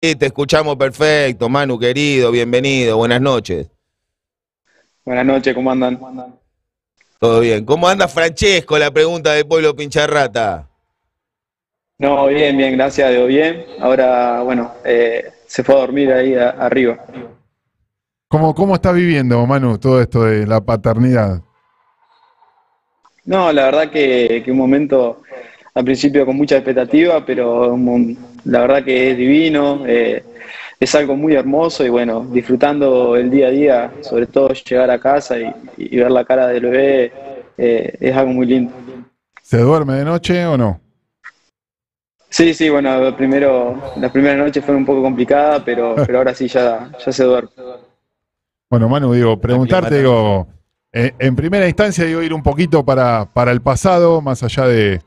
te escuchamos perfecto, Manu querido, bienvenido, buenas noches. Buenas noches, ¿cómo andan? Todo bien. ¿Cómo anda Francesco? La pregunta de Pueblo Pincharrata. No, bien, bien, gracias a Dios, bien. Ahora, bueno, eh, se fue a dormir ahí arriba. ¿Cómo, ¿Cómo estás viviendo, Manu, todo esto de la paternidad? No, la verdad que, un momento al principio con mucha expectativa, pero la verdad que es divino, eh, es algo muy hermoso y bueno, disfrutando el día a día, sobre todo llegar a casa y, ver la cara del bebé, eh, es algo muy lindo. ¿Se duerme de noche o no? Sí, sí, bueno, primero, las primeras noches fueron un poco complicadas, pero, pero ahora sí ya, ya se duerme. Bueno, Manu, digo, preguntarte, digo, eh, en primera instancia, digo, ir un poquito para, para el pasado, más allá de,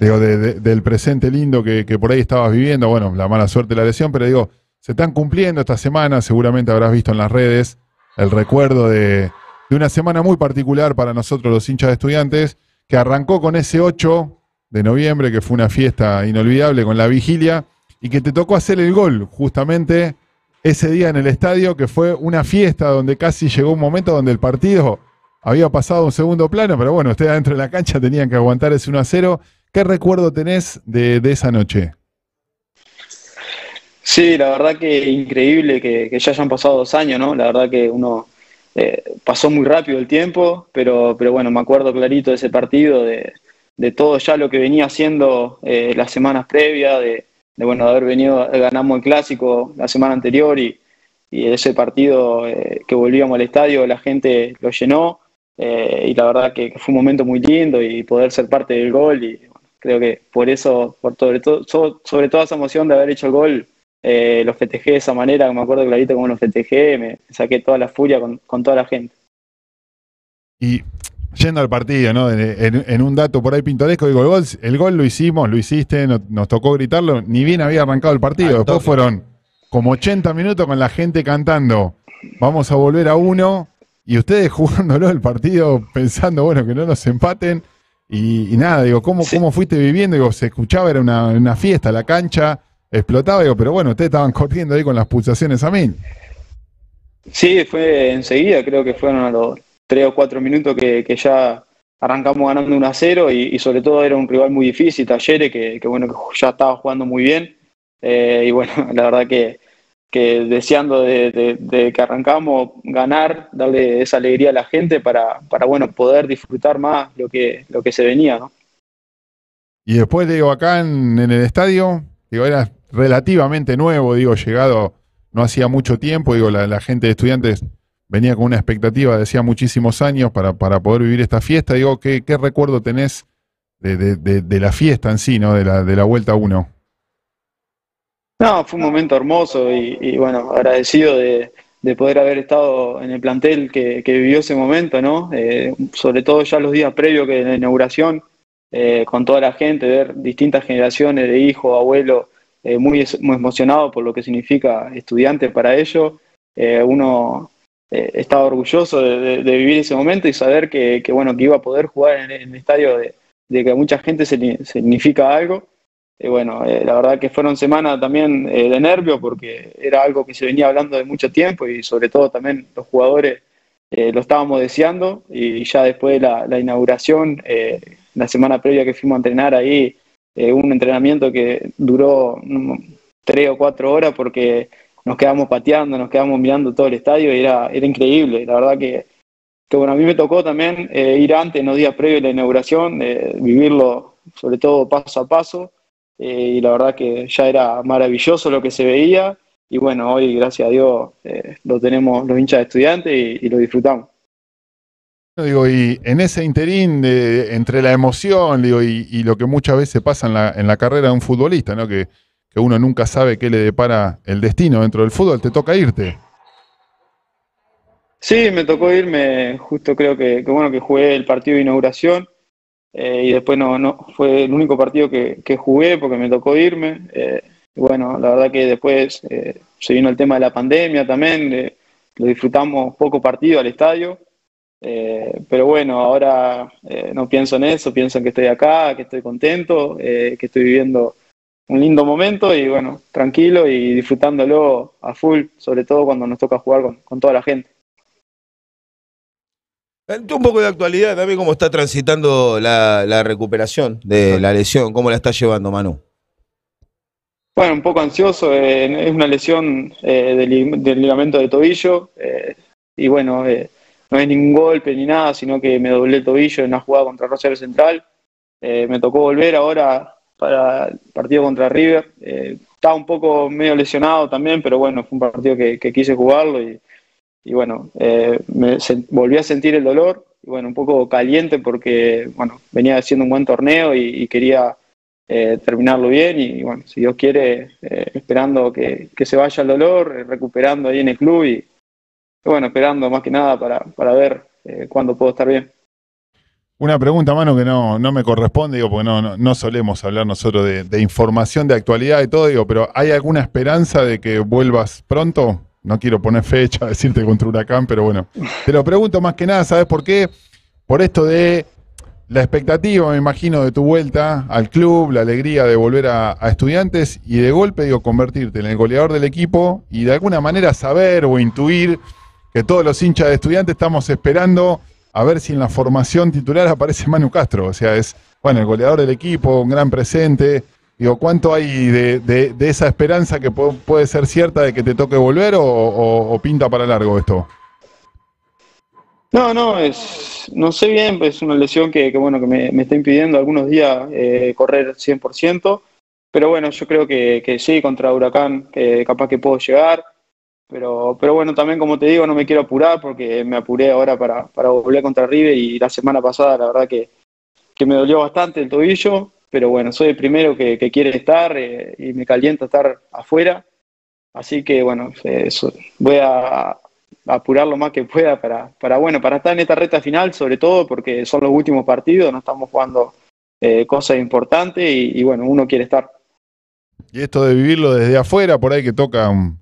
digo, del presente lindo que, que, por ahí estabas viviendo, bueno, la mala suerte de la lesión, pero digo, se están cumpliendo esta semana, seguramente habrás visto en las redes el recuerdo de, de una semana muy particular para nosotros los hinchas de estudiantes, que arrancó con ese 8 de noviembre, que fue una fiesta inolvidable con la vigilia, y que te tocó hacer el gol justamente ese día en el estadio, que fue una fiesta donde casi llegó un momento donde el partido había pasado un segundo plano, pero bueno, ustedes adentro de la cancha tenían que aguantar ese 1 a 0. ¿Qué recuerdo tenés de, esa noche? Sí, la verdad que increíble que, ya hayan pasado dos años, ¿no? La verdad que uno eh, pasó muy rápido el tiempo, pero, pero bueno, me acuerdo clarito de ese partido, de, de todo ya lo que venía haciendo eh, las semanas previas, de, bueno, haber venido, ganamos el clásico la semana anterior y, ese partido eh, que volvíamos al estadio, la gente lo llenó eh, y la verdad que, fue un momento muy lindo y poder ser parte del gol y creo que por eso, por sobre, todo, sobre toda esa emoción de haber hecho el gol, lo festejé de esa manera, me acuerdo clarito cómo lo festejé, me saqué toda la furia con, con toda la gente. Y Yendo al partido, ¿no? En, un dato por ahí pintoresco, digo, el gol, el gol lo hicimos, lo hiciste, nos, tocó gritarlo, ni bien había arrancado el partido. Después fueron como 80 minutos con la gente cantando, vamos a volver a uno, y ustedes jugándolo el partido pensando, bueno, que no nos empaten. Y, nada, digo, ¿cómo, ¿cómo fuiste viviendo? Digo, se escuchaba, era una, fiesta, la cancha explotaba, digo, pero bueno, ustedes estaban corriendo ahí con las pulsaciones a mí. Sí, fue enseguida, creo que fueron a los tres o cuatro minutos que, ya arrancamos ganando 1 a 0 y, sobre todo era un rival muy difícil, Talleres, que, bueno, que ya estaba jugando muy bien. Eh, y bueno, la verdad que, deseando de, que arrancamos ganar, darle esa alegría a la gente para, para bueno, poder disfrutar más lo que, lo que se venía, ¿no? Y después, digo, acá en, el estadio, digo, era relativamente nuevo, digo, llegado no hacía mucho tiempo, digo, la, la gente de estudiantes venía con una expectativa de hacía muchísimos años para, para poder vivir esta fiesta. Digo, ¿qué, qué recuerdo tenés de, de, la fiesta en sí, ¿no? de, la, de la Vuelta 1? No, fue un momento hermoso y, bueno, agradecido de, de, poder haber estado en el plantel que, vivió ese momento, ¿no? Eh, sobre todo ya los días previos que la inauguración, eh, con toda la gente, ver distintas generaciones de hijos, abuelos, eh, muy, muy emocionados por lo que significa estudiante para ellos. uno estaba orgulloso de, vivir ese momento y saber que, bueno, que iba a poder jugar en, el estadio de, que a mucha gente se, significa algo. Y bueno, eh, la verdad que fueron semanas también eh, de nervio porque era algo que se venía hablando de mucho tiempo y sobre todo también los jugadores lo estábamos deseando y ya después de la, inauguración, la semana previa que fuimos a entrenar ahí, un entrenamiento que duró tres o cuatro horas porque nos quedamos pateando, nos quedamos mirando todo el estadio y era, era increíble. La verdad que, que bueno, a mí me tocó también eh, ir antes, en los días previos la inauguración, eh, vivirlo sobre todo paso a paso. Eh, y la verdad que ya era maravilloso lo que se veía. Y bueno, hoy, gracias a Dios, lo tenemos los hinchas de estudiantes y, lo disfrutamos. Digo, y en ese interín de, entre la emoción digo, y, y, lo que muchas veces pasa en la, en la carrera de un futbolista, ¿no? que que uno nunca sabe qué le depara el destino dentro del fútbol, te toca irte. Sí, me tocó irme, justo creo que, bueno que jugué el partido de inauguración eh, y después no, no fue el único partido que, jugué porque me tocó irme. Eh, bueno, la verdad que después eh, se vino el tema de la pandemia también, lo disfrutamos poco partido al estadio, pero bueno, ahora no pienso en eso, pienso en que estoy acá, que estoy contento, que estoy viviendo un lindo momento y bueno, tranquilo y disfrutándolo a full, sobre todo cuando nos toca jugar con, toda la gente. Un poco de actualidad también, cómo está transitando la, recuperación de la lesión, cómo la está llevando Manu. Bueno, un poco ansioso, eh, es una lesión eh, del, ligamento de tobillo eh, y bueno, no es ningún golpe ni nada, sino que me doblé el tobillo en una jugada contra Rosario Central. me tocó volver ahora para el partido contra River. Estaba un poco medio lesionado también, pero bueno, fue un partido que, quise jugarlo y, bueno, eh, me volví a sentir el dolor y bueno, un poco caliente porque bueno, venía haciendo un buen torneo y, quería eh, terminarlo bien y, bueno, si Dios quiere, esperando que, se vaya el dolor, recuperando ahí en el club y, bueno, esperando más que nada para, para ver cuándo puedo estar bien. Una pregunta, mano, que no, no me corresponde, digo, porque no, no, solemos hablar nosotros de, información, de actualidad y todo, digo, pero ¿hay alguna esperanza de que vuelvas pronto? No quiero poner fecha, decirte contra Huracán, pero bueno, te lo pregunto más que nada, ¿sabes por qué? Por esto de la expectativa, me imagino, de tu vuelta al club, la alegría de volver a, a estudiantes y de golpe, digo, convertirte en el goleador del equipo y de alguna manera saber o intuir que todos los hinchas de estudiantes estamos esperando a ver si en la formación titular aparece Manu Castro. O sea, es, bueno, el goleador del equipo, un gran presente. Digo, ¿cuánto hay de, esa esperanza que puede ser cierta de que te toque volver o, pinta para largo esto? No, no, es, no sé bien, es una lesión que, bueno, que me, está impidiendo algunos días eh, correr 100%, pero bueno, yo creo que, que sí, contra Huracán, que capaz que puedo llegar. Pero, pero bueno, también como te digo, no me quiero apurar porque me apuré ahora para, para volver contra River y la semana pasada la verdad que, me dolió bastante el tobillo, pero bueno, soy el primero que, quiere estar eh, y me calienta estar afuera. Así que bueno, voy a, apurar lo más que pueda para, bueno, para estar en esta recta final, sobre todo porque son los últimos partidos, no estamos jugando eh, cosas importantes y, bueno, uno quiere estar. Y esto de vivirlo desde afuera, por ahí que toca un,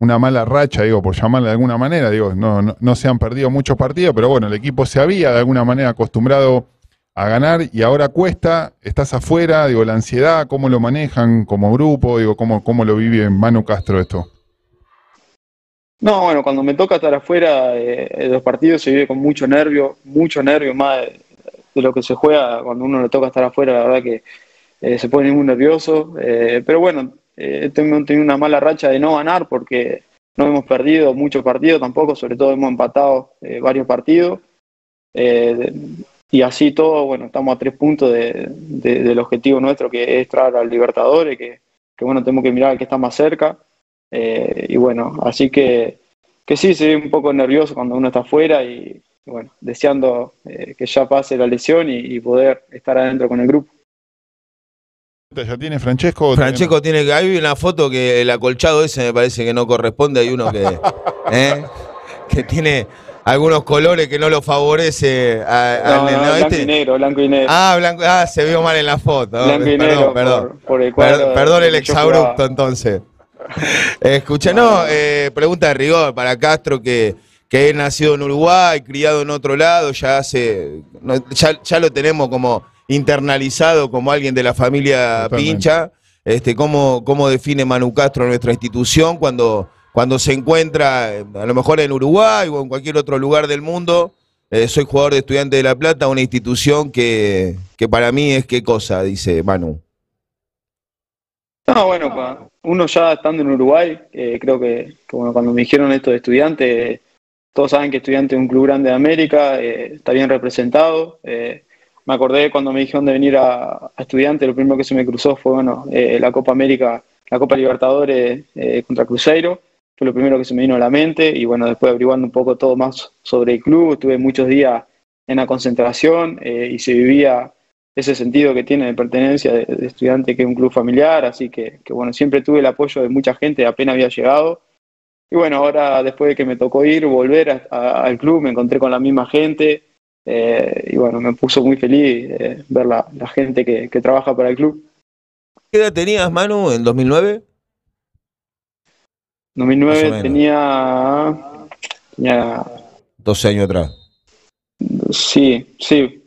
una mala racha, digo, por llamarle de alguna manera, digo, no, no, se han perdido muchos partidos, pero bueno, el equipo se había de alguna manera acostumbrado a ganar y ahora cuesta, estás afuera, digo, la ansiedad, cómo lo manejan como grupo, digo, cómo, cómo lo vive Manu Castro esto. No, bueno, cuando me toca estar afuera de los partidos se vive con mucho nervio, mucho nervio más de, lo que se juega cuando uno le toca estar afuera, la verdad que eh, se pone muy nervioso, eh, pero bueno, eh, hemos tenido una mala racha de no ganar porque no hemos perdido muchos partidos tampoco, sobre todo hemos empatado eh, varios partidos. Eh, y así todo, bueno, estamos a tres puntos de, del objetivo nuestro que es traer al Libertadores, que, que, bueno, tenemos que mirar al que está más cerca. Eh, y bueno, así que, que sí, se ve un poco nervioso cuando uno está afuera y, bueno, deseando que ya pase la lesión y poder estar adentro con el grupo. ¿Ya tiene Francesco? Francesco tiene que. Hay una foto que el acolchado ese me parece que no corresponde. Hay uno que. ¿eh? que tiene algunos colores que no lo favorece a, blanco y negro, blanco y negro. Ah, blanco, ah, se vio mal en la foto. Blanco y negro, perdón. perdón el exabrupto entonces. Escucha, no, eh, pregunta de rigor para Castro que, que es nacido en Uruguay, criado en otro lado, ya hace, ya, ya lo tenemos como internalizado como alguien de la familia Pincha. Este, ¿cómo, ¿Cómo define Manu Castro nuestra institución cuando, cuando se encuentra, eh, a lo mejor en Uruguay o en cualquier otro lugar del mundo? Eh, soy jugador de Estudiante de La Plata, una institución que, que para mí es qué cosa, dice Manu. No, bueno, uno ya estando en Uruguay, eh, creo que, cuando me dijeron esto de estudiante, todos saben que estudiante es un club grande de América, está bien representado me acordé cuando me dijeron de venir a, estudiante, lo primero que se me cruzó fue bueno, eh, la Copa América, la Copa Libertadores contra Cruzeiro, fue lo primero que se me vino a la mente y bueno, después averiguando un poco todo más sobre el club, estuve muchos días en la concentración eh, y se vivía ese sentido que tiene de pertenencia de, estudiante que es un club familiar, así que, bueno, siempre tuve el apoyo de mucha gente, apenas había llegado. Y bueno, ahora después de que me tocó ir, volver al club, me encontré con la misma gente, eh, y bueno, me puso muy feliz eh, ver la, gente que, trabaja para el club. ¿Qué edad tenías, Manu, en 2009? 2009 tenía, tenía... 12 años atrás. Sí, sí.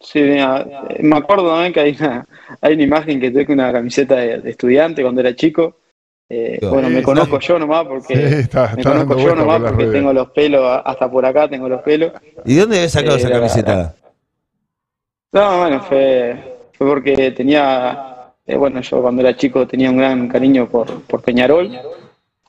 Sí, me acuerdo también que hay una, hay una imagen que tuve con una camiseta de, estudiante cuando era chico. Eh, bueno, me conozco yo nomás porque me conozco yo nomás porque tengo los pelos hasta por acá tengo los pelos. ¿Y dónde habías sacado esa camiseta? No, bueno, fue, fue porque tenía, eh, bueno, yo cuando era chico tenía un gran cariño por, por Peñarol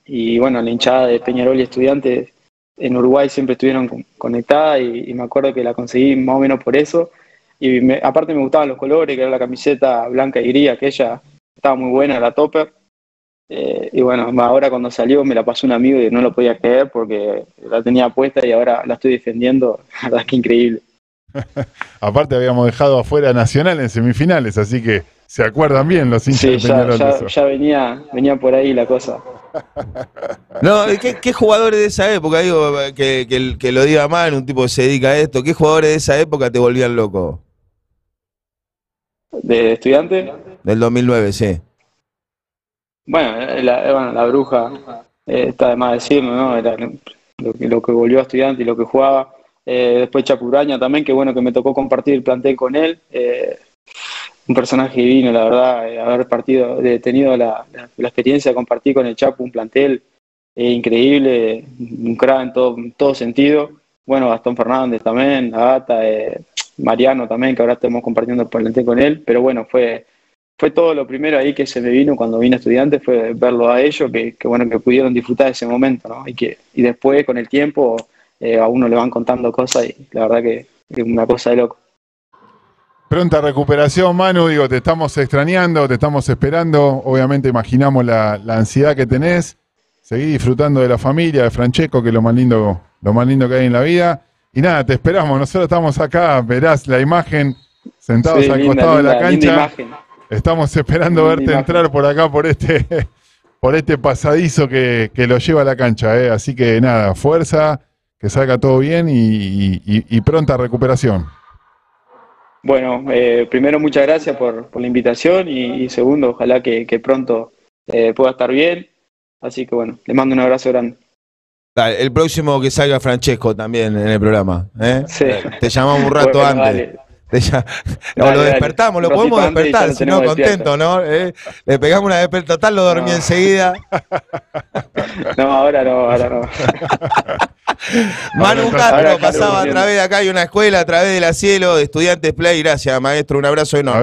y bueno, la hinchada de Peñarol y estudiantes en Uruguay siempre estuvieron conectadas y, me acuerdo que la conseguí más o menos por eso. Y aparte me gustaban los colores, que era la camiseta blanca y gris, aquella estaba muy buena, la topper. Eh, y bueno, ahora cuando salió me la pasó un amigo y no lo podía creer porque la tenía puesta y ahora la estoy defendiendo. La verdad es que increíble. aparte habíamos dejado afuera Nacional en semifinales, así que se acuerdan bien los hinchas de Peñarol. Ya, ya venía, venía por ahí la cosa. No, ¿qué, jugadores de esa época, digo, que, que, lo diga mal, un tipo que se dedica a esto, qué jugadores de esa época te volvían loco? ¿De estudiante? Del 2009, sí. Bueno, la, la bruja, eh, está de más decirlo, ¿no? Era lo, que volvió a estudiante y lo que jugaba. Eh, después Chapuraña también, que bueno que me tocó compartir el plantel con él. Eh, un personaje divino, la verdad, eh, haber partido, de, tenido la, experiencia de compartir con el Chapo un plantel eh, increíble, un crack en todo, todo sentido. Bueno, Gastón Fernández también, Agata, eh, Mariano también, que ahora estamos compartiendo el plantel con él, pero bueno, fue, fue todo lo primero ahí que se me vino cuando vine estudiante, fue verlo a ellos, que, bueno, que pudieron disfrutar ese momento, ¿no? Y que, y después con el tiempo a uno le van contando cosas y la verdad que es una cosa de loco. Pronta recuperación, Manu. Digo, te estamos extrañando, te estamos esperando. Obviamente imaginamos la, ansiedad que tenés. Seguí disfrutando de la familia, de Francesco, que es lo más lindo, lo más lindo que hay en la vida. Y nada, te esperamos. Nosotros estamos acá, verás la imagen, sentados al costado de la cancha. Estamos esperando verte entrar por acá, por este, por este pasadizo que, lo lleva a la cancha. ¿eh? Así que nada, fuerza, que salga todo bien y pronta recuperación. Bueno, eh, primero muchas gracias por, la invitación y, segundo, ojalá que, pronto eh, pueda estar bien. Así que bueno, le mando un abrazo grande. el próximo que salga Francesco también en el programa. ¿eh? Sí. Te llamamos un rato antes. o lo despertamos, lo podemos despertar, si no, contento, ¿no? Le pegamos una despertar, lo dormí enseguida. No, ahora no, ahora no. Manu Castro pasaba a través de acá, hay una escuela a través de la cielo de estudiantes Play. Gracias, maestro. Un abrazo enorme.